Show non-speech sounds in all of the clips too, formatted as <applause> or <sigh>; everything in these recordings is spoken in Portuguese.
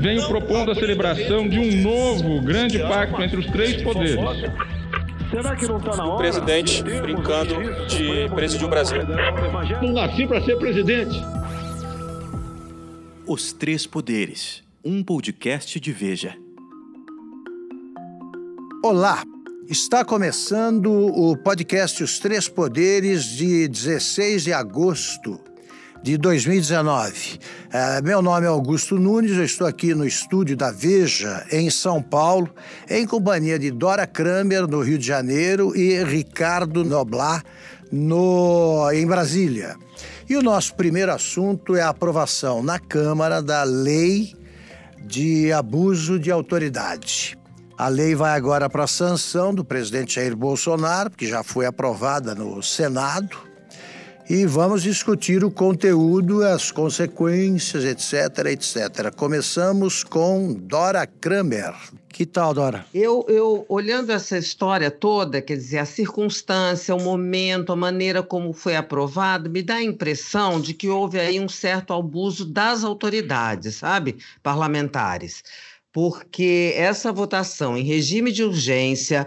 venho propondo a celebração de um novo grande pacto entre os três poderes. Será que não está na hora? O presidente brincando de presidir o Brasil. Não nasci para ser presidente. Os Três Poderes, um podcast de Veja. Olá, está começando o podcast Os Três Poderes de 16 de agosto de 2019. É, meu nome é Augusto Nunes, eu estou aqui no estúdio da Veja, em São Paulo, em companhia de Dora Kramer, no Rio de Janeiro, e Ricardo Noblar, no, em Brasília. E o nosso primeiro assunto é a aprovação na Câmara da Lei de Abuso de Autoridade. A lei vai agora para a sanção do presidente Jair Bolsonaro, que já foi aprovada no Senado e vamos discutir o conteúdo, as consequências, etc, etc. Começamos com Dora Kramer. Que tal, Dora? Eu, eu, olhando essa história toda, quer dizer, a circunstância, o momento, a maneira como foi aprovado, me dá a impressão de que houve aí um certo abuso das autoridades, sabe, parlamentares. Porque essa votação em regime de urgência,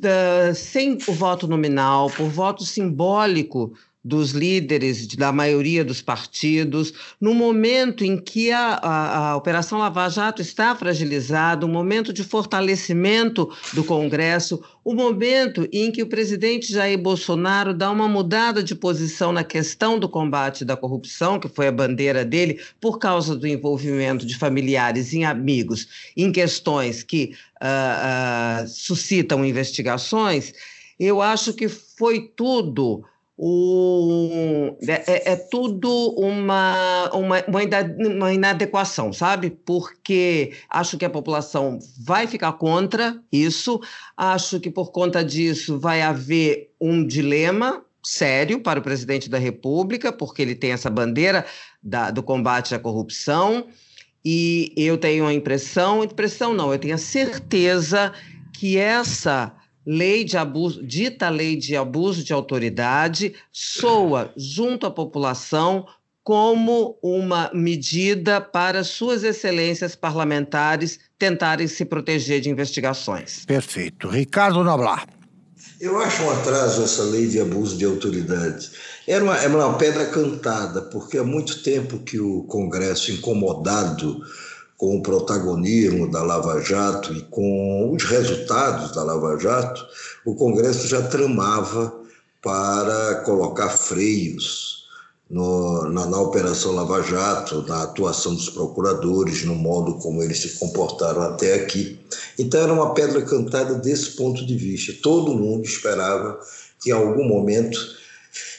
uh, sem o voto nominal, por voto simbólico dos líderes da maioria dos partidos, no momento em que a, a, a, Operação Lava Jato está fragilizada, o momento de fortalecimento do Congresso, o momento em que o presidente Jair Bolsonaro dá uma mudada de posição na questão do combate da corrupção, que foi a bandeira dele, por causa do envolvimento de familiares e amigos em questões que uh, uh, suscitam investigações, eu acho que foi tudo o, é, é, é, tudo uma, uma, uma inadequação, sabe? Porque acho que a população vai ficar contra isso, acho que por conta disso vai haver um dilema sério para o presidente da República, porque ele tem essa bandeira da, do combate à corrupção, e eu tenho a impressão, impressão não, eu tenho a certeza que essa lei de abuso, dita lei de abuso de autoridade, soa junto à população como uma medida para suas excelências parlamentares tentarem se proteger de investigações. Perfeito. Ricardo Noblar. Eu acho um atraso essa lei de abuso de autoridade. Era uma, era uma pedra cantada, porque há muito tempo que o Congresso, incomodado com o protagonismo da Lava Jato e com os resultados da Lava Jato, o Congresso já tramava para colocar freios no, na, na, Operação Lava Jato, na atuação dos procuradores, no modo como eles se comportaram até aqui. Então, era uma pedra cantada desse ponto de vista. Todo mundo esperava que, em algum momento,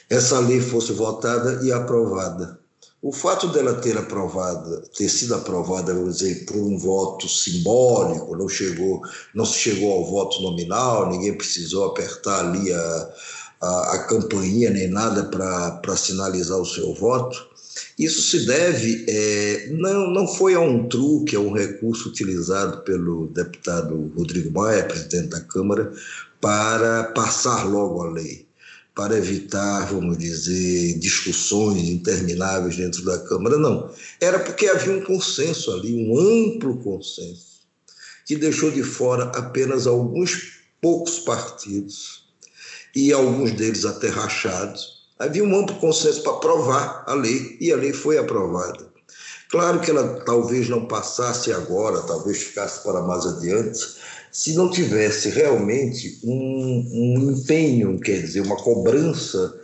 essa lei fosse votada e aprovada. O fato dela ter aprovada, ter sido aprovada, vamos dizer, por um voto simbólico, não chegou, não se chegou ao voto nominal, ninguém precisou apertar ali a, a, a campainha nem nada para sinalizar o seu voto. Isso se deve, é, não, não foi a um truque, a um recurso utilizado pelo deputado Rodrigo Maia, presidente da Câmara, para passar logo a lei para evitar, vamos dizer, discussões intermináveis dentro da Câmara, não. Era porque havia um consenso ali, um amplo consenso, que deixou de fora apenas alguns poucos partidos, e alguns deles até rachados. Havia um amplo consenso para aprovar a lei, e a lei foi aprovada. Claro que ela talvez não passasse agora, talvez ficasse para mais adiante, se não tivesse realmente um, um empenho, quer dizer, uma cobrança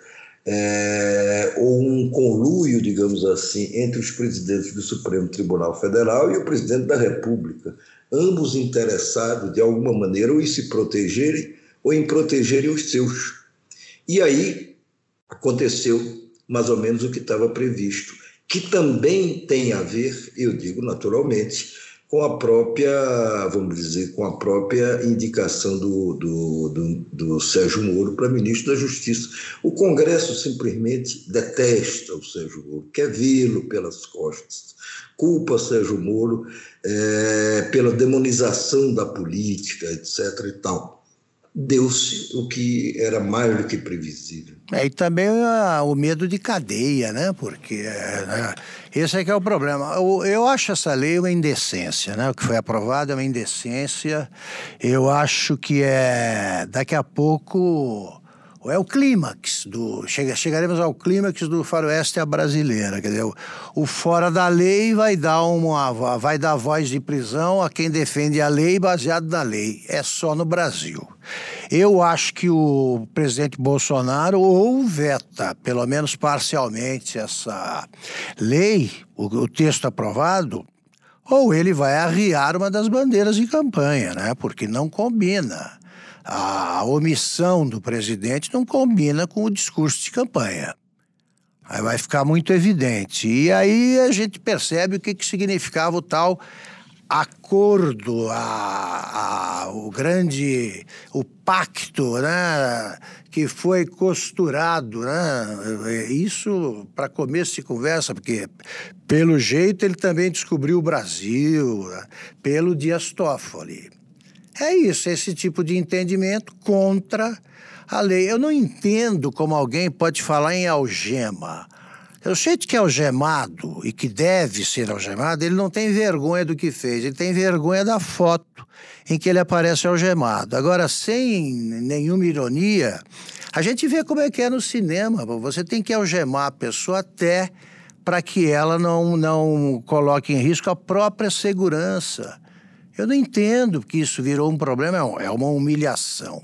é, ou um conluio, digamos assim, entre os presidentes do Supremo Tribunal Federal e o presidente da República, ambos interessados de alguma maneira ou em se protegerem ou em protegerem os seus. E aí aconteceu mais ou menos o que estava previsto, que também tem a ver, eu digo naturalmente, com a própria, vamos dizer, com a própria indicação do, do, do, do Sérgio Moro para ministro da Justiça. O Congresso simplesmente detesta o Sérgio Moro, quer vê-lo pelas costas, culpa Sérgio Moro é, pela demonização da política, etc. e tal. Deu-se o que era mais do que previsível. É, e também uh, o medo de cadeia, né? Porque uh, esse é que é o problema. Eu, eu, acho essa lei uma indecência, né? O que foi aprovado é uma indecência. Eu acho que é daqui a pouco é o clímax do chega, chegaremos ao clímax do faroeste à brasileira, quer dizer, o, o, fora da lei vai dar uma vai dar voz de prisão a quem defende a lei baseado na lei. É só no Brasil. Eu acho que o presidente Bolsonaro ou veta, pelo menos parcialmente, essa lei, o, o texto aprovado, ou ele vai arriar uma das bandeiras de campanha, né? Porque não combina a omissão do presidente não combina com o discurso de campanha. Aí vai ficar muito evidente. E aí a gente percebe o que, que significava o tal acordo, a, a, o grande, o pacto, né, que foi costurado, né, isso para começo de conversa, porque pelo jeito ele também descobriu o Brasil, né, pelo Dias Toffoli. É isso, esse tipo de entendimento contra a lei. Eu não entendo como alguém pode falar em algema. O jeito que é algemado e que deve ser algemado, ele não tem vergonha do que fez, ele tem vergonha da foto em que ele aparece algemado. Agora, sem nenhuma ironia, a gente vê como é que é no cinema. Você tem que algemar a pessoa até para que ela não, não coloque em risco a própria segurança. Eu não entendo que isso virou um problema, é uma humilhação.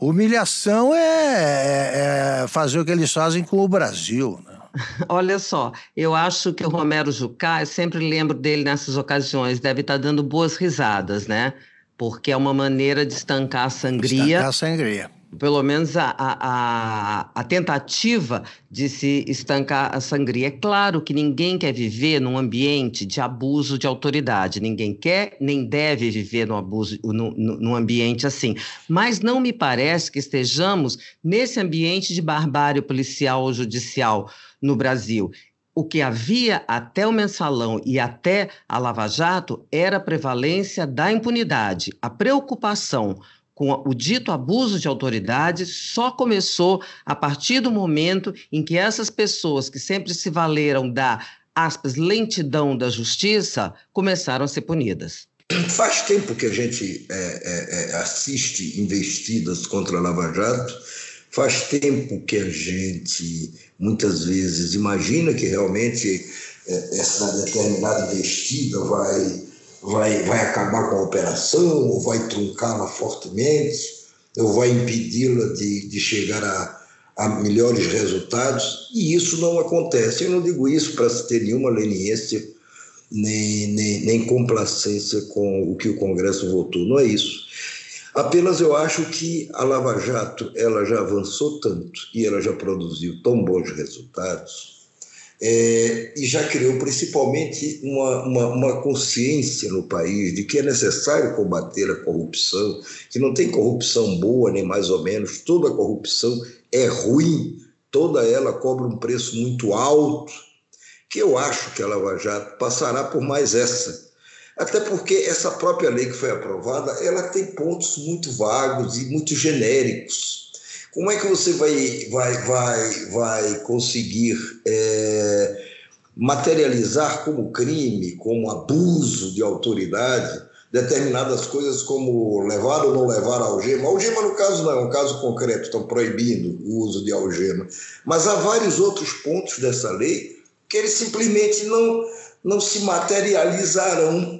Humilhação é, é, é fazer o que eles fazem com o Brasil. Né? <laughs> Olha só, eu acho que o Romero Jucá, eu sempre lembro dele nessas ocasiões, deve estar dando boas risadas, né? Porque é uma maneira de estancar a sangria. Estancar a sangria pelo menos a, a, a, tentativa de se estancar a sangria. É claro que ninguém quer viver num ambiente de abuso de autoridade, ninguém quer nem deve viver no abuso, no, num ambiente assim. Mas não me parece que estejamos nesse ambiente de barbárie policial ou judicial no Brasil. O que havia até o mensalão e até a Lava Jato era a prevalência da impunidade, a preocupação com o dito abuso de autoridade só começou a partir do momento em que essas pessoas que sempre se valeram da, aspas, lentidão da justiça começaram a ser punidas. Faz tempo que a gente é, é, é, assiste investidas contra a Lava Jato, faz tempo que a gente muitas vezes imagina que realmente é, essa determinada investida vai vai, vai acabar com a operação, ou vai truncá-la fortemente, ou vai impedi-la de, de chegar a, a melhores resultados, e isso não acontece. Eu não digo isso para ter nenhuma leniência nem, nem, nem complacência com o que o Congresso votou, não é isso. Apenas eu acho que a Lava Jato ela já avançou tanto e ela já produziu tão bons resultados é, e já criou principalmente uma, uma, uma, consciência no país de que é necessário combater a corrupção, que não tem corrupção boa nem mais ou menos, toda corrupção é ruim, toda ela cobra um preço muito alto, que eu acho que a Lava Jato passará por mais essa. Até porque essa própria lei que foi aprovada, ela tem pontos muito vagos e muito genéricos como é que você vai, vai, vai, vai conseguir é, materializar como crime, como abuso de autoridade, determinadas coisas como levar ou não levar a algema? Algema, no caso, não é um caso concreto, estão proibindo o uso de algema. Mas há vários outros pontos dessa lei que eles simplesmente não, não se materializarão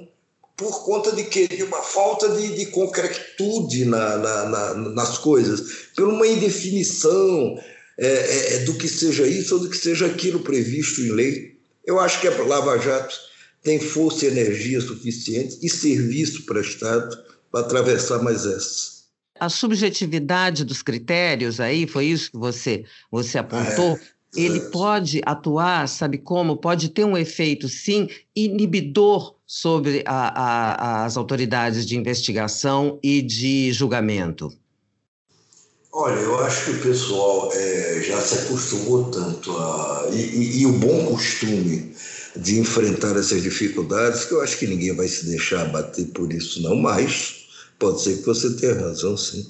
por conta de quê? De uma falta de, de concretude na, na, na, nas coisas, por uma indefinição é, é, é, do que seja isso ou do que seja aquilo previsto em lei. Eu acho que a Lava Jato tem força e energia suficiente e serviço prestado para atravessar mais essa. A subjetividade dos critérios aí, foi isso que você, você apontou? É ele pode atuar, sabe como? Pode ter um efeito, sim, inibidor sobre a, a, as autoridades de investigação e de julgamento? Olha, eu acho que o pessoal é, já se acostumou tanto a. E, e, e, o bom costume de enfrentar essas dificuldades, que eu acho que ninguém vai se deixar abater por isso, não, mas pode ser que você tenha razão, sim.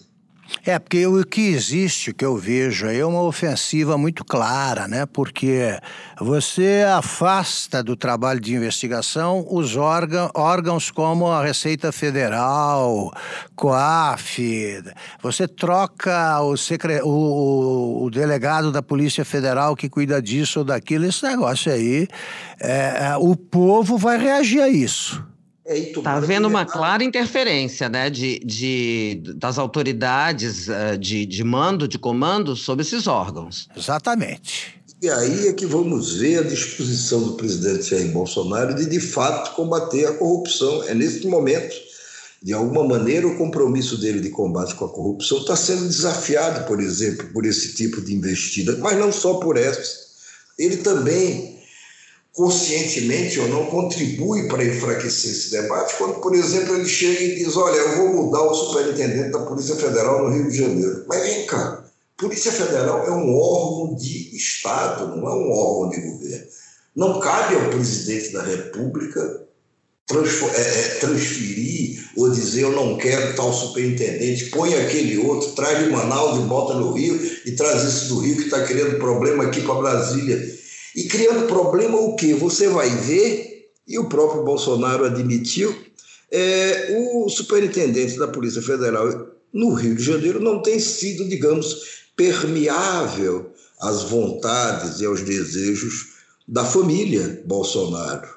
É, porque o que existe, o que eu vejo aí, é uma ofensiva muito clara, né? Porque você afasta do trabalho de investigação os órgãos, órgãos como a Receita Federal, COAF, você troca o, secre... o, o delegado da Polícia Federal que cuida disso ou daquilo, esse negócio aí, é, é o povo vai reagir a isso. Está é, havendo uma clara interferência né, de, de, das autoridades uh, de, de mando, de comando sobre esses órgãos. Exatamente. E aí é que vamos ver a disposição do presidente Jair Bolsonaro de, de fato, combater a corrupção. É nesse momento, de alguma maneira, o compromisso dele de combate com a corrupção está sendo desafiado, por exemplo, por esse tipo de investida, mas não só por essa. Ele também conscientemente ou não, contribui para enfraquecer esse debate, quando, por exemplo, ele chega e diz: Olha, eu vou mudar o superintendente da Polícia Federal no Rio de Janeiro. Mas vem cá, Polícia Federal é um órgão de Estado, não é um órgão de governo. Não cabe ao presidente da República é, é, transferir ou dizer eu não quero tal superintendente, põe aquele outro, traz de Manaus e bota no Rio e traz esse do Rio que está criando problema aqui para Brasília. E criando problema o que? Você vai ver, e o próprio Bolsonaro admitiu, é, o superintendente da Polícia Federal no Rio de Janeiro não tem sido, digamos, permeável às vontades e aos desejos da família Bolsonaro.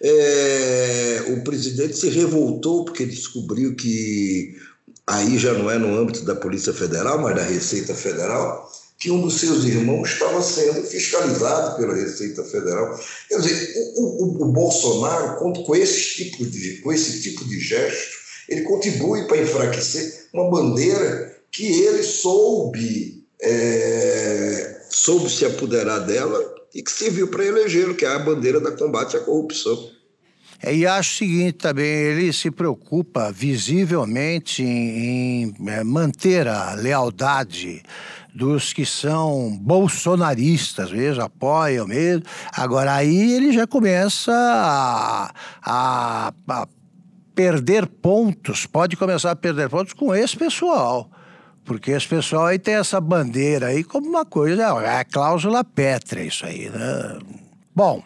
É, o presidente se revoltou porque descobriu que aí já não é no âmbito da Polícia Federal, mas da Receita Federal, que um dos seus irmãos estava sendo fiscalizado pela Receita Federal. Quer dizer, o, o, o Bolsonaro, com esse, tipo de, com esse tipo de gesto, ele contribui para enfraquecer uma bandeira que ele soube, é, soube se apoderar dela e que serviu para eleger, que é a bandeira da combate à corrupção. É, e acho o seguinte também, ele se preocupa visivelmente em, em é, manter a lealdade dos que são bolsonaristas, veja, apoiam mesmo. Agora aí ele já começa a, a, a perder pontos, pode começar a perder pontos com esse pessoal. Porque esse pessoal aí tem essa bandeira aí como uma coisa, é a cláusula pétrea isso aí, né? Bom,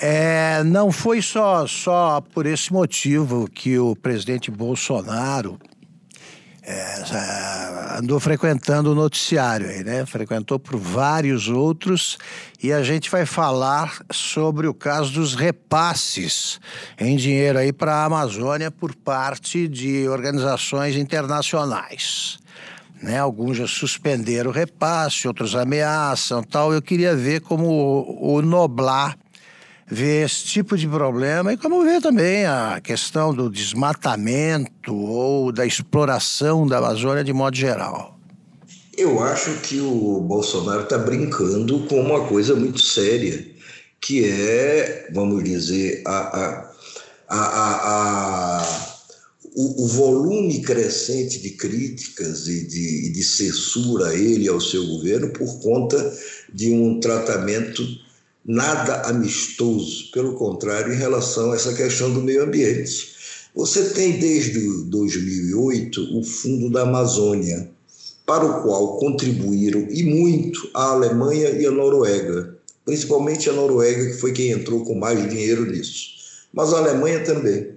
é, não foi só, só por esse motivo que o presidente Bolsonaro é, andou frequentando o noticiário aí, né? Frequentou por vários outros e a gente vai falar sobre o caso dos repasses em dinheiro aí para a Amazônia por parte de organizações internacionais. Né? Alguns já suspenderam o repasse, outros ameaçam, tal. Eu queria ver como o, o Noblar ver esse tipo de problema e como ver também a questão do desmatamento ou da exploração da Amazônia de modo geral. Eu acho que o Bolsonaro está brincando com uma coisa muito séria, que é, vamos dizer, a, a, a, a o, o, volume crescente de críticas e de, de censura a ele e ao seu governo por conta de um tratamento nada amistoso, pelo contrário, em relação a essa questão do meio ambiente. Você tem desde 2008 o Fundo da Amazônia, para o qual contribuíram e muito a Alemanha e a Noruega, principalmente a Noruega, que foi quem entrou com mais dinheiro nisso, mas a Alemanha também.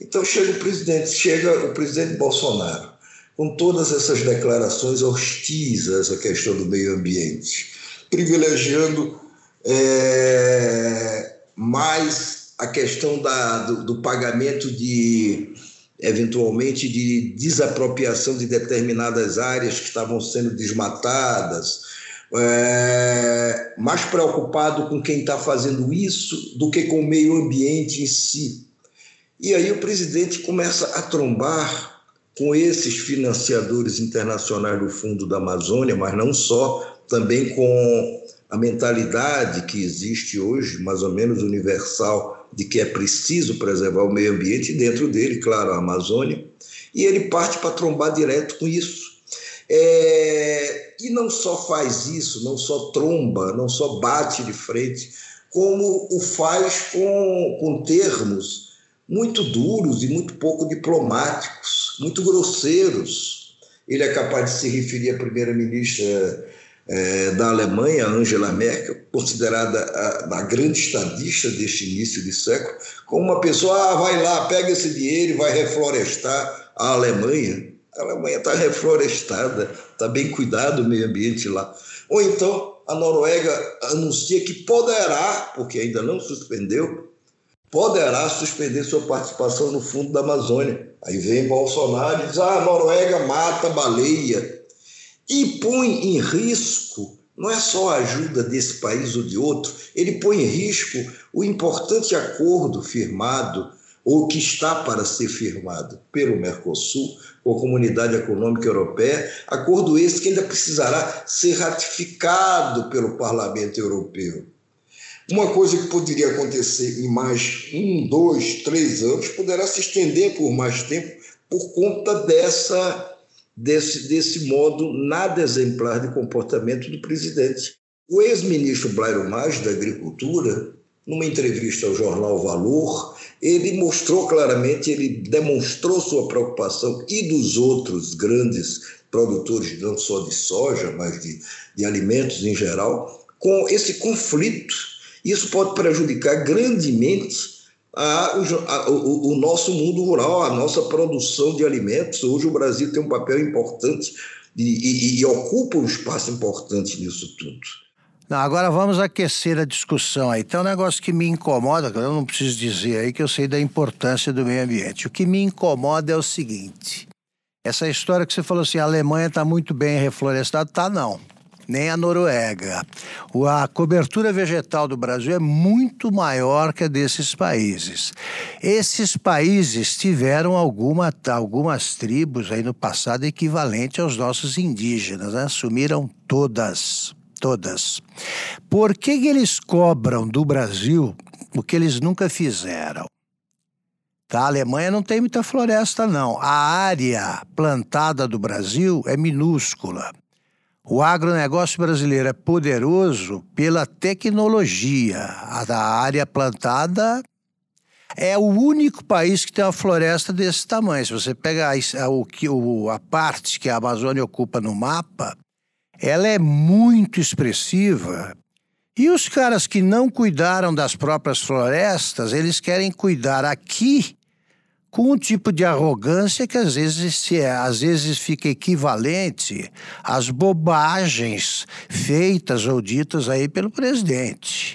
Então chega o presidente, chega o presidente Bolsonaro, com todas essas declarações hostis a essa questão do meio ambiente, privilegiando é, mais a questão da, do, do pagamento de eventualmente de desapropriação de determinadas áreas que estavam sendo desmatadas, é, mais preocupado com quem está fazendo isso do que com o meio ambiente em si. E aí o presidente começa a trombar com esses financiadores internacionais do Fundo da Amazônia, mas não só, também com a mentalidade que existe hoje, mais ou menos universal, de que é preciso preservar o meio ambiente, dentro dele, claro, a Amazônia, e ele parte para trombar direto com isso. É, e não só faz isso, não só tromba, não só bate de frente, como o faz com, com termos muito duros e muito pouco diplomáticos, muito grosseiros. ele é capaz de se referir à primeira-ministra é, da Alemanha, Angela Merkel, considerada a, a, grande estadista deste início de século, como uma pessoa, ah, vai lá, pega esse dinheiro e vai reflorestar a Alemanha. A Alemanha está reflorestada, está bem cuidado o meio ambiente lá. Ou então a Noruega anuncia que poderá, porque ainda não suspendeu, poderá suspender sua participação no fundo da Amazônia. Aí vem Bolsonaro e diz: ah, a Noruega mata baleia e põe em risco não é só a ajuda desse país ou de outro, ele põe em risco o importante acordo firmado ou que está para ser firmado pelo Mercosul com a Comunidade Econômica Europeia, acordo esse que ainda precisará ser ratificado pelo Parlamento Europeu. Uma coisa que poderia acontecer em mais um, dois, três anos poderá se estender por mais tempo por conta dessa desse, desse modo nada exemplar de comportamento do presidente. O ex-ministro Blairo Maggi, da Agricultura, numa entrevista ao jornal Valor, ele mostrou claramente, ele demonstrou sua preocupação e dos outros grandes produtores, não só de soja, mas de, de alimentos em geral, com esse conflito. Isso pode prejudicar grandemente a, a, o, o, nosso mundo rural, a nossa produção de alimentos. Hoje o Brasil tem um papel importante e, e, e ocupa um espaço importante nisso tudo. Não, agora vamos aquecer a discussão aí. Tem um negócio que me incomoda, que eu não preciso dizer aí que eu sei da importância do meio ambiente. O que me incomoda é o seguinte: essa história que você falou assim, a Alemanha está muito bem reflorestada, tá não nem a Noruega. A cobertura vegetal do Brasil é muito maior que a desses países. Esses países tiveram alguma, algumas tribos aí no passado equivalente aos nossos indígenas, né? assumiram todas. Todas. Por que, que eles cobram do Brasil o que eles nunca fizeram? Tá? A Alemanha não tem muita floresta, não. A área plantada do Brasil é minúscula. O agronegócio brasileiro é poderoso pela tecnologia. A área plantada é o único país que tem uma floresta desse tamanho. Se você pega a, o, a parte que a Amazônia ocupa no mapa, ela é muito expressiva. E os caras que não cuidaram das próprias florestas, eles querem cuidar aqui com um tipo de arrogância que às vezes, se é, às vezes fica equivalente às bobagens feitas ou ditas aí pelo presidente.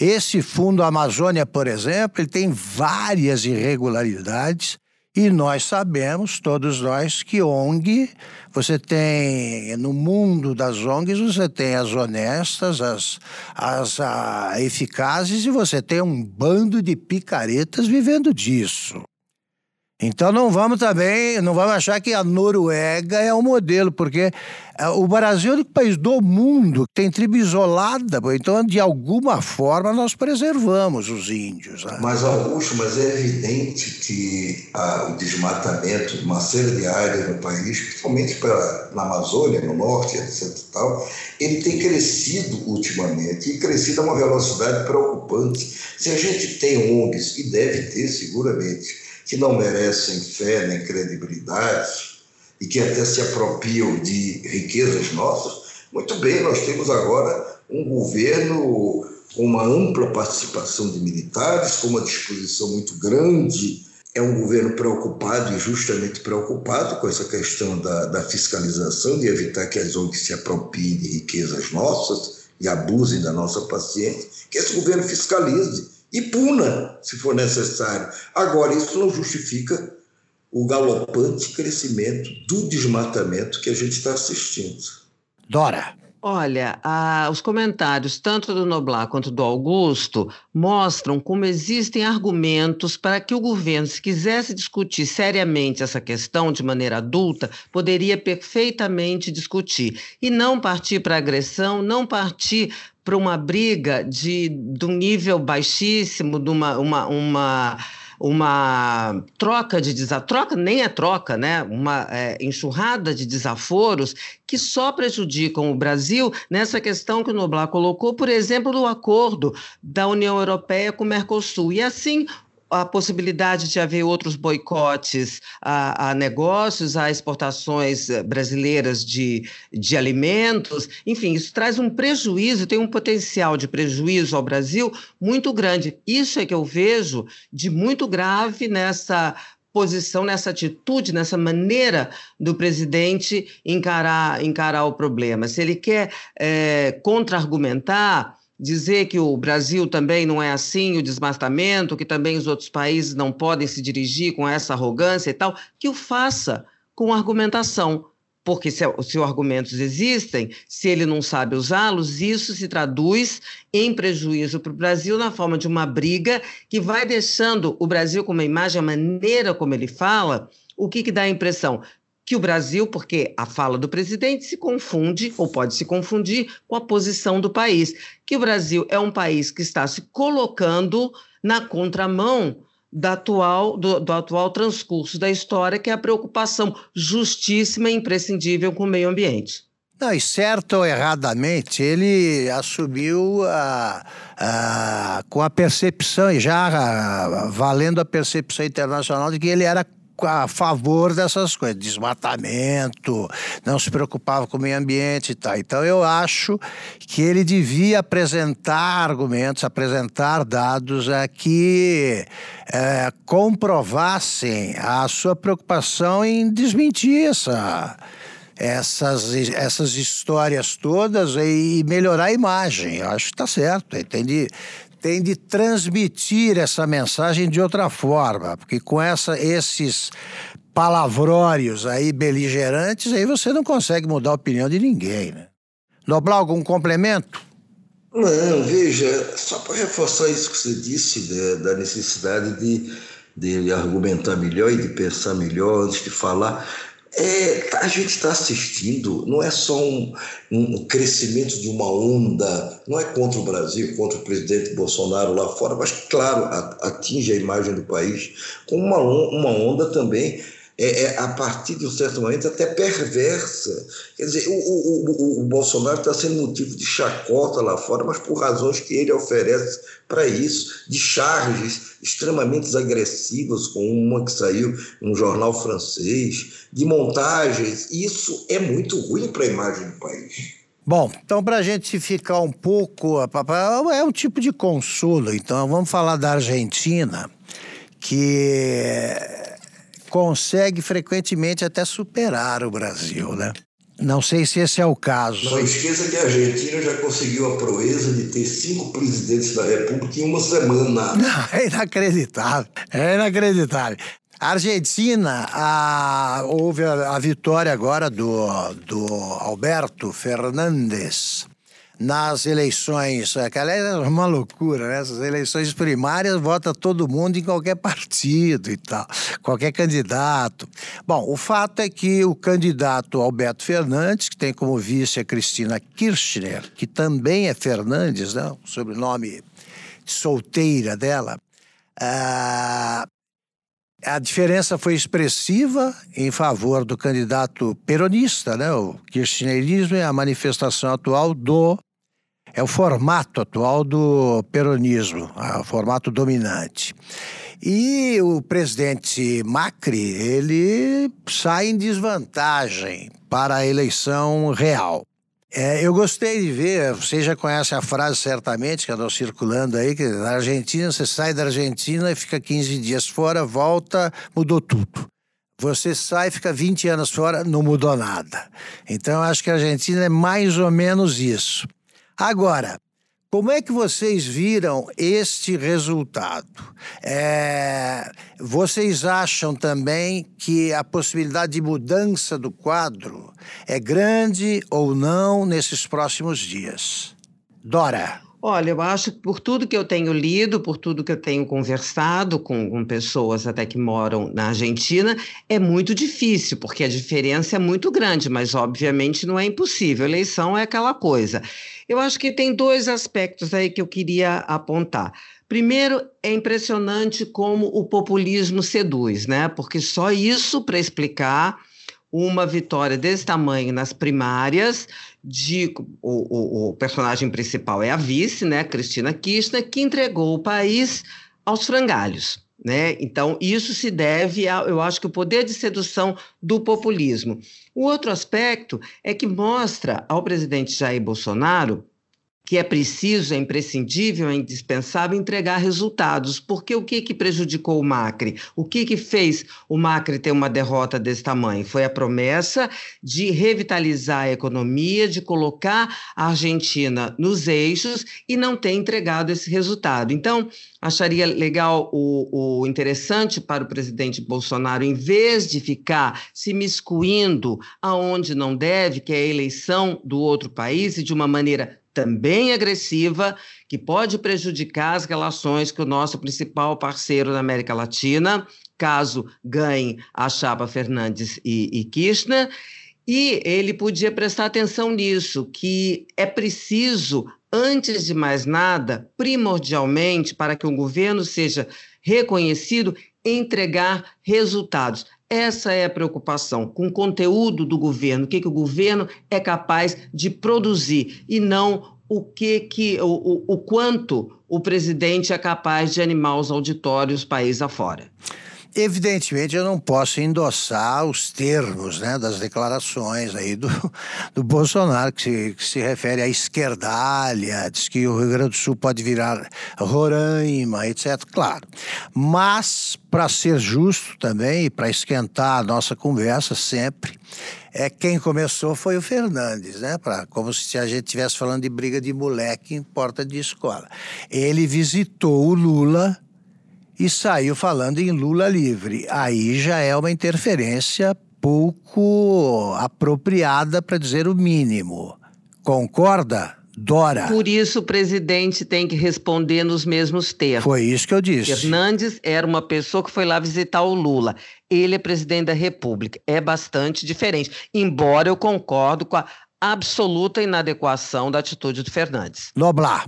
Esse fundo Amazônia, por exemplo, ele tem várias irregularidades e nós sabemos, todos nós, que ONG, você tem, no mundo das ONGs, você tem as honestas, as, as a, eficazes e você tem um bando de picaretas vivendo disso. Então não vamos também, não vamos achar que a Noruega é o modelo, porque é, o Brasil é o único país do mundo que tem tribo isolada, então de alguma forma nós preservamos os índios. Né? Mas Augusto, mas é evidente que ah, o desmatamento de uma série de áreas no país, principalmente pra, na Amazônia, no norte, etc. Tal, ele tem crescido ultimamente e crescido a uma velocidade preocupante. Se a gente tem ONGs, e deve ter seguramente, que não merecem fé nem credibilidade e que até se apropriam de riquezas nossas, muito bem, nós temos agora um governo com uma ampla participação de militares, com uma disposição muito grande. É um governo preocupado e justamente preocupado com essa questão da, da fiscalização, de evitar que as ONGs se apropriem de riquezas nossas e abusem da nossa paciência, que esse governo fiscalize e puna, se for necessário. Agora, isso não justifica o galopante crescimento do desmatamento que a gente está assistindo. Dora. Olha, os comentários tanto do Noblar quanto do Augusto mostram como existem argumentos para que o governo, se quisesse discutir seriamente essa questão de maneira adulta, poderia perfeitamente discutir e não partir para agressão, não partir para uma briga de, de um nível baixíssimo, de uma, uma, uma, uma troca de desaforos, troca nem é troca, né? uma é, enxurrada de desaforos que só prejudicam o Brasil nessa questão que o Noblar colocou, por exemplo, do acordo da União Europeia com o Mercosul. E assim a possibilidade de haver outros boicotes a, a, negócios, a exportações eh, brasileiras de, de alimentos. Enfim, isso traz um prejuízo, tem um potencial de prejuízo ao Brasil muito grande. Isso é que eu vejo de muito grave nessa posição, nessa atitude, nessa maneira do presidente encarar, encarar o problema. Se ele quer é, contra-argumentar dizer que o Brasil também não é assim, o desmatamento, que também os outros países não podem se dirigir com essa arrogância e tal, que o faça com argumentação. Porque se, se os argumentos existem, se ele não sabe usá-los, isso se traduz em prejuízo para o Brasil na forma de uma briga que vai deixando o Brasil com uma imagem, a maneira como ele fala, o que, que dá a impressão? Que o Brasil, porque a fala do presidente se confunde, ou pode se confundir, com a posição do país, que o Brasil é um país que está se colocando na contramão da atual, do, do, atual transcurso da história, que é a preocupação justíssima e imprescindível com o meio ambiente. Não, e certo ou erradamente, ele assumiu com a percepção, e já valendo a percepção internacional de que ele era a favor dessas coisas, desmatamento, não se preocupava com o meio ambiente e tal. Então eu acho que ele devia apresentar argumentos, apresentar dados a que é, comprovassem a sua preocupação em desmentir essa essas, essas histórias todas e melhorar a imagem. Eu acho que está certo. Ele tem de, tem de transmitir essa mensagem de outra forma, porque com essa, esses palavrórios aí beligerantes, aí você não consegue mudar a opinião de ninguém, né? Noblar, algum complemento? Não, veja, só para reforçar isso que você disse, né, da necessidade de, de argumentar melhor e de pensar melhor antes de falar, é, a gente está assistindo, não é só um, um, crescimento de uma onda, não é contra o Brasil, contra o presidente Bolsonaro lá fora, mas, claro, atinge a imagem do país, com uma, uma onda também é, é, a partir de um certo momento, até perversa. Quer dizer, o, o, o, o Bolsonaro está sendo motivo de chacota lá fora, mas por razões que ele oferece para isso, de charges extremamente agressivas, como uma que saiu num jornal francês, de montagens. Isso é muito ruim para a imagem do país. Bom, então para a gente ficar um pouco. É um tipo de consolo, então vamos falar da Argentina, que consegue frequentemente até superar o Brasil, né? Não sei se esse é o caso. Não esqueça que a Argentina já conseguiu a proeza de ter cinco presidentes da República em uma semana. <laughs> Não, é inacreditável. É inacreditável. A Argentina, a, houve a, a vitória agora do, do Alberto Fernandes nas eleições, aquela é uma loucura, né? Essas eleições primárias vota todo mundo em qualquer partido e tal, qualquer candidato. Bom, o fato é que o candidato Alberto Fernandes, que tem como vice a Cristina Kirchner, que também é Fernandes, né? o sobrenome solteira dela, uh, a diferença foi expressiva em favor do candidato peronista, né? O kirchnerismo é a manifestação atual do é o formato atual do peronismo, o formato dominante. E o presidente Macri, ele sai em desvantagem para a eleição real. É, eu gostei de ver, você já conhece a frase certamente que andou circulando aí, que na Argentina, você sai da Argentina e fica 15 dias fora, volta, mudou tudo. Você sai, fica 20 anos fora, não mudou nada. Então, acho que a Argentina é mais ou menos isso. Agora, como é que vocês viram este resultado? É, vocês acham também que a possibilidade de mudança do quadro é grande ou não nesses próximos dias? Dora. Olha, eu acho que por tudo que eu tenho lido, por tudo que eu tenho conversado com, com, pessoas até que moram na Argentina, é muito difícil, porque a diferença é muito grande, mas obviamente não é impossível. Eleição é aquela coisa. Eu acho que tem dois aspectos aí que eu queria apontar. Primeiro, é impressionante como o populismo seduz, né? Porque só isso para explicar uma vitória desse tamanho nas primárias de o, o, o, personagem principal é a vice, né, Cristina Kirchner, que entregou o país aos frangalhos. Né? Então, isso se deve, a, eu acho que o poder de sedução do populismo. O outro aspecto é que mostra ao presidente Jair Bolsonaro que é preciso, é imprescindível, é indispensável entregar resultados. Porque o que, que prejudicou o Macri? O que, que fez o Macri ter uma derrota desse tamanho? Foi a promessa de revitalizar a economia, de colocar a Argentina nos eixos e não ter entregado esse resultado. Então, acharia legal o, o interessante para o presidente Bolsonaro, em vez de ficar se miscuindo aonde não deve, que é a eleição do outro país, e de uma maneira também agressiva, que pode prejudicar as relações com o nosso principal parceiro na América Latina, caso ganhe a chapa Fernandes e, e Kirchner. E ele podia prestar atenção nisso, que é preciso, antes de mais nada, primordialmente, para que o governo seja reconhecido, entregar resultados. Essa é a preocupação com o conteúdo do governo, o que, que o governo é capaz de produzir e não o que que o, o, o quanto o presidente é capaz de animar os auditórios país afora. Evidentemente, eu não posso endossar os termos né, das declarações aí do, <laughs> do Bolsonaro, que se, que se refere à esquerdalha, diz que o Rio Grande do Sul pode virar Roraima, etc. Claro. Mas, para ser justo também e para esquentar a nossa conversa sempre, é quem começou foi o Fernandes, né? Pra, como se a gente estivesse falando de briga de moleque em porta de escola. Ele visitou o Lula e saiu falando em Lula livre. Aí já é uma interferência pouco apropriada, para dizer o mínimo. Concorda? Dora. Por isso o presidente tem que responder nos mesmos termos. Foi isso que eu disse. Fernandes era uma pessoa que foi lá visitar o Lula. Ele é presidente da República. É bastante diferente. Embora eu concordo com a absoluta inadequação da atitude do Fernandes. Noblar.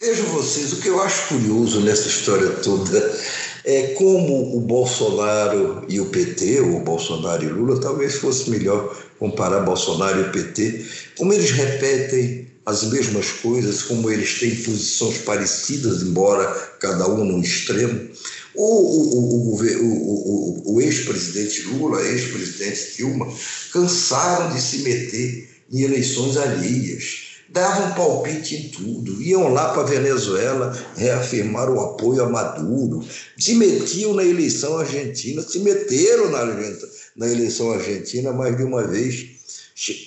Vejam vocês, o que eu acho curioso nessa história toda é como o Bolsonaro e o PT, ou Bolsonaro e Lula, talvez fosse melhor comparar Bolsonaro e o PT, como eles repetem as mesmas coisas, como eles têm posições parecidas, embora cada um num extremo. O, o, o, o ex-presidente Lula, ex-presidente Dilma, cansaram de se meter em eleições alheias davam palpite em tudo, iam lá para a Venezuela reafirmar o apoio a Maduro, se metiam na eleição argentina, se meteram na, na eleição argentina mais de uma vez.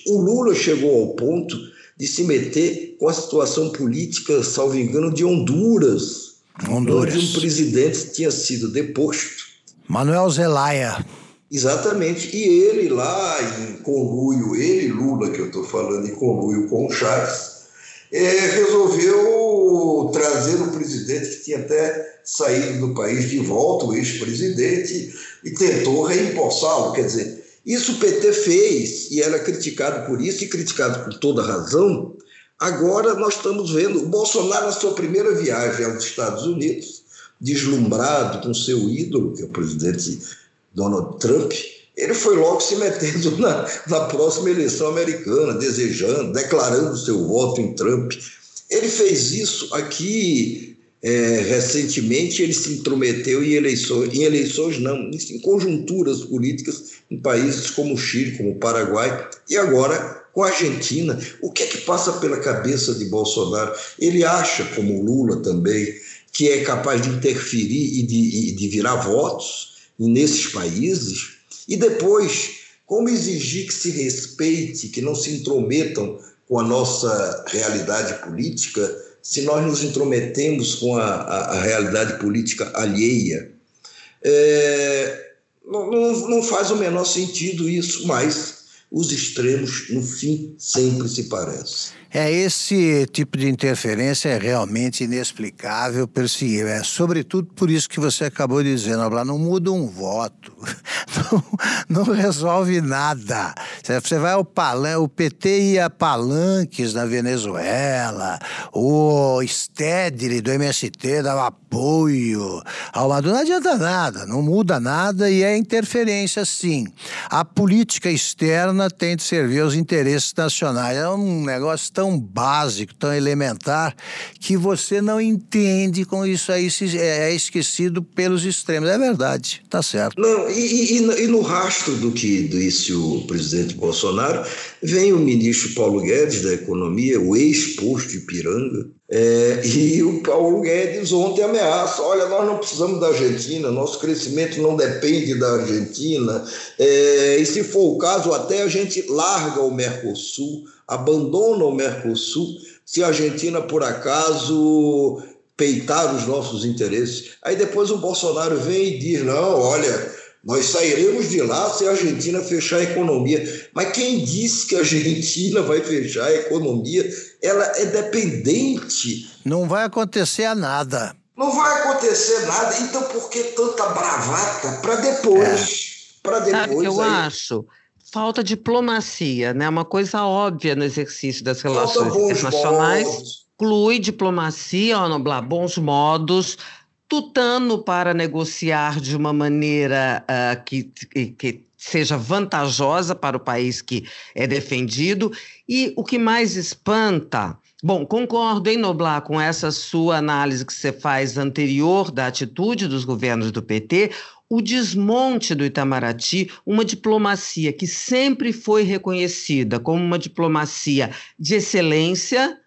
O Lula chegou ao ponto de se meter com a situação política, salvo engano, de Honduras, Honduras. onde um presidente tinha sido deposto. Manuel Zelaya. Exatamente. E ele lá, em conluio, ele, Lula, que eu estou falando, em conluio com o Chaves, é, resolveu trazer o presidente que tinha até saído do país de volta, o ex-presidente, e tentou reempossá-lo. Quer dizer, isso o PT fez e era criticado por isso e criticado por toda razão. Agora nós estamos vendo o Bolsonaro, na sua primeira viagem aos Estados Unidos, deslumbrado com seu ídolo, que é o presidente Donald Trump, ele foi logo se metendo na, na próxima eleição americana, desejando, declarando seu voto em Trump. Ele fez isso aqui é, recentemente, ele se intrometeu em eleições, em eleições não, em conjunturas políticas em países como o Chile, como o Paraguai e agora com a Argentina. O que é que passa pela cabeça de Bolsonaro? Ele acha, como Lula também, que é capaz de interferir e de, de virar votos? Nesses países, e depois, como exigir que se respeite, que não se intrometam com a nossa realidade política, se nós nos intrometemos com a, a, a realidade política alheia. É, não, não, não faz o menor sentido isso, mas os extremos, no fim, sempre se parecem. É, esse tipo de interferência é realmente inexplicável, perseguível. É sobretudo por isso que você acabou de dizer, não muda um voto, <laughs> não, não resolve nada. Você vai ao palanque, o PT ia a palanques na Venezuela, o Stedley do MST dava apoio ao Maduro, não adianta nada, não muda nada e é interferência sim. A política externa tem de servir aos interesses nacionais, é um negócio tão básico, tão elementar, que você não entende como isso aí é esquecido pelos extremos. É verdade, tá certo. Não, e, e, e no rastro do que disse o presidente Bolsonaro, vem o ministro Paulo Guedes da Economia, o ex-posto de Piranga, é, e o Paulo Guedes ontem ameaça: olha, nós não precisamos da Argentina, nosso crescimento não depende da Argentina, é, e se for o caso, até a gente larga o Mercosul, abandona o Mercosul, se a Argentina, por acaso, peitar os nossos interesses. Aí depois o Bolsonaro vem e diz: não, olha. Nós sairemos de lá se a Argentina fechar a economia. Mas quem disse que a Argentina vai fechar a economia? Ela é dependente. Não vai acontecer nada. Não vai acontecer nada. Então por que tanta bravata para depois? É. Para depois. Sabe o que eu aí... acho? Falta diplomacia, né? Uma coisa óbvia no exercício das relações internacionais. Inclui diplomacia, bons modos, tutano para negociar de uma maneira uh, que, que seja vantajosa para o país que é defendido. E o que mais espanta. Bom, concordo em Noblar com essa sua análise que você faz anterior da atitude dos governos do PT, o desmonte do Itamaraty, uma diplomacia que sempre foi reconhecida como uma diplomacia de excelência,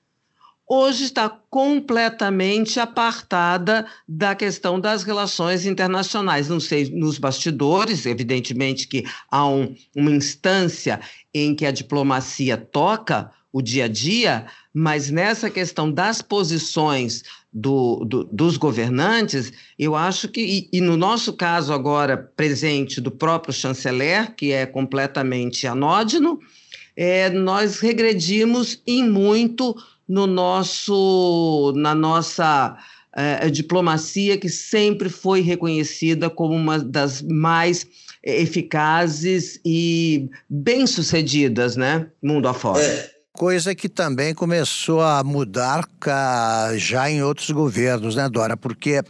hoje está completamente apartada da questão das relações internacionais. Não sei, nos bastidores, evidentemente que há um, uma instância em que a diplomacia toca o dia a dia, mas nessa questão das posições do, do, dos governantes, eu acho que, e, e, no nosso caso agora presente do próprio chanceler, que é completamente anódino, é, nós regredimos em muito no nosso, na nossa é, diplomacia, que sempre foi reconhecida como uma das mais eficazes e bem-sucedidas, né? Mundo afora. É coisa que também começou a mudar já em outros governos, né, Dora? Porque,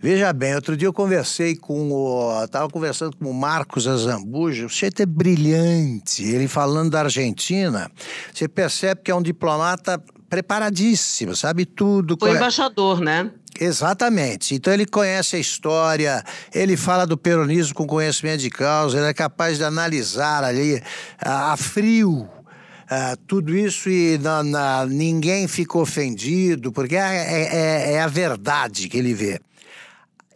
veja bem, outro dia eu conversei com o. Estava conversando com o Marcos Azambuja, o sujeito é brilhante. Ele falando da Argentina, você percebe que é um diplomata preparadíssimo, sabe tudo. Foi embaixador, né? Exatamente. Então ele conhece a história, ele fala do peronismo com conhecimento de causa, ele é capaz de analisar ali a, a frio Uh, tudo isso e na, na, ninguém fica ofendido, porque é, é, é, é, a verdade que ele vê.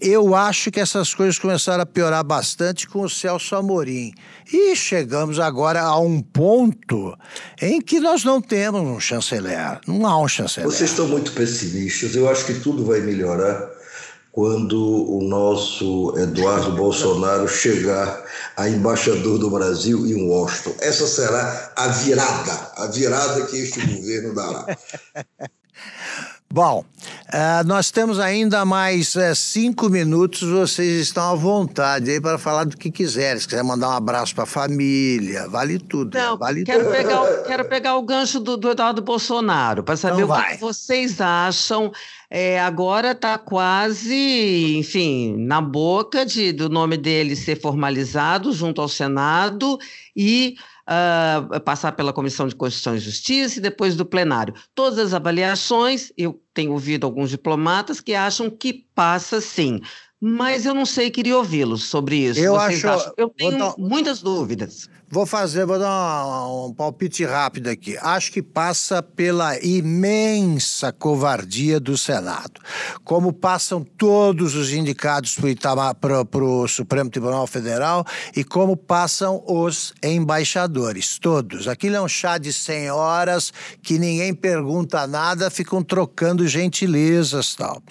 Eu acho que essas coisas começaram a piorar bastante com o Celso Amorim. E chegamos agora a um ponto em que nós não temos um chanceler. Não há um chanceler. Vocês estão muito pessimistas. Eu acho que tudo vai melhorar quando o nosso Eduardo <laughs> Bolsonaro chegar a embaixador do Brasil em Washington. Essa será a virada, a virada que este governo dará. <laughs> Bom, uh, nós temos ainda mais uh, cinco minutos. Vocês estão à vontade aí para falar do que quiserem. Se quiser mandar um abraço para a família, vale tudo. Não, né? vale quero, tudo. Pegar o, quero pegar o gancho do, do Eduardo Bolsonaro para saber então o que vocês acham. É, agora está quase, enfim, na boca de, do nome dele ser formalizado junto ao Senado e uh, passar pela Comissão de Constituição e Justiça e depois do plenário. Todas as avaliações, eu tenho ouvido alguns diplomatas que acham que passa sim. Mas eu não sei, queria ouvi-los sobre isso. Eu Vocês acho. Acham? Eu tenho dar... muitas dúvidas. Vou fazer, vou dar um, um, palpite rápido aqui. Acho que passa pela imensa covardia do Senado. Como passam todos os indicados para o Supremo Tribunal Federal e como passam os embaixadores, todos. Aquilo é um chá de senhoras que ninguém pergunta nada, ficam trocando gentilezas tal.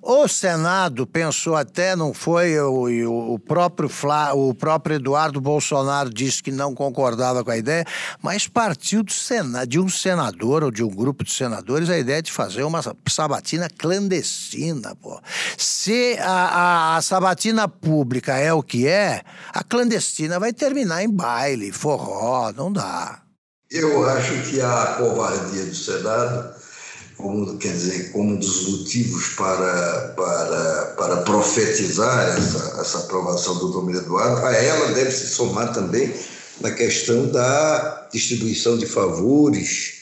O Senado pensou até, não foi, o, o, próprio, o próprio Eduardo Bolsonaro disse que não não concordava com a ideia, mas partiu Sena, de um senador ou de um grupo de senadores a ideia de fazer uma sabatina clandestina. Pô. Se a, a, a sabatina pública é o que é, a clandestina vai terminar em baile, forró, não dá. Eu acho que a covardia do Senado como quer dizer como um dos motivos para para para profetizar essa, essa aprovação do Dom Eduardo a ela deve se somar também na questão da distribuição de favores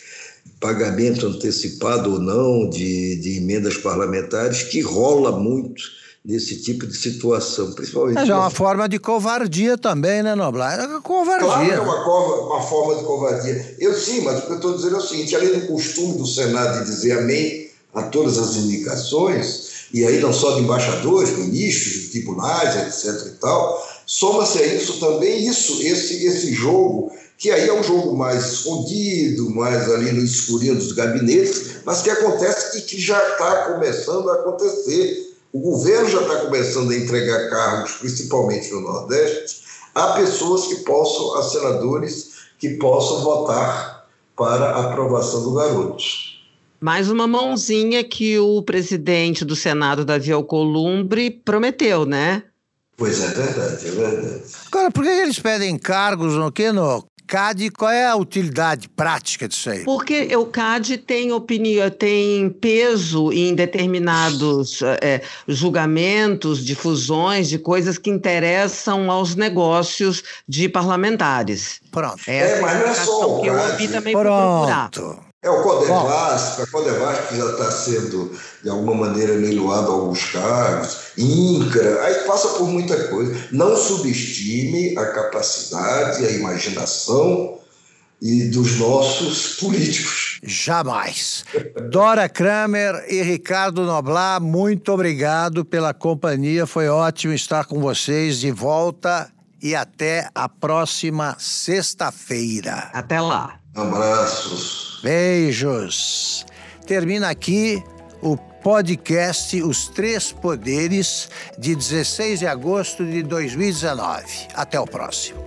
pagamento antecipado ou não de, de emendas parlamentares, que rola muito nesse tipo de situação, principalmente. Mas é uma forma de covardia também, né, Noblar? É covardia. Claro é uma, uma forma de covardia. Eu sim, mas o que eu estou dizendo é o seguinte: além do costume do Senado de dizer amém a todas as indicações, e aí não só de embaixadores, ministros, de tribunais, etc. e tal, soma-se a isso também isso, esse, esse jogo que aí é um jogo mais escondido, mais ali no escurinho dos gabinetes, mas que acontece e que já está começando a acontecer. O governo já está começando a entregar cargos, principalmente no Nordeste, a pessoas que possam, a senadores que possam votar para a aprovação do garoto. Mais uma mãozinha que o presidente do Senado, Davi Alcolumbre, prometeu, né? Pois é, verdade, é verdade. Agora, por que eles pedem cargos no quê? No CAD, qual é a utilidade prática disso aí? Porque o CAD tem opinião, tem peso em determinados é, julgamentos de fusões, de coisas que interessam aos negócios de parlamentares. Pronto. é, mas não é só o que eu ouvi também procurar. Pronto. É o Codevasco, a Codevasco que já está sendo, de alguma maneira, leiloado a alguns cargos, INCRA, aí passa por muita coisa. Não subestime a capacidade, a imaginação e dos nossos políticos. Jamais. Dora Kramer e Ricardo Noblar, muito obrigado pela companhia. Foi ótimo estar com vocês de volta e até a próxima sexta-feira. Até lá. Abraços. Beijos. Termina aqui o podcast Os Três Poderes, de 16 de agosto de 2019. Até o próximo.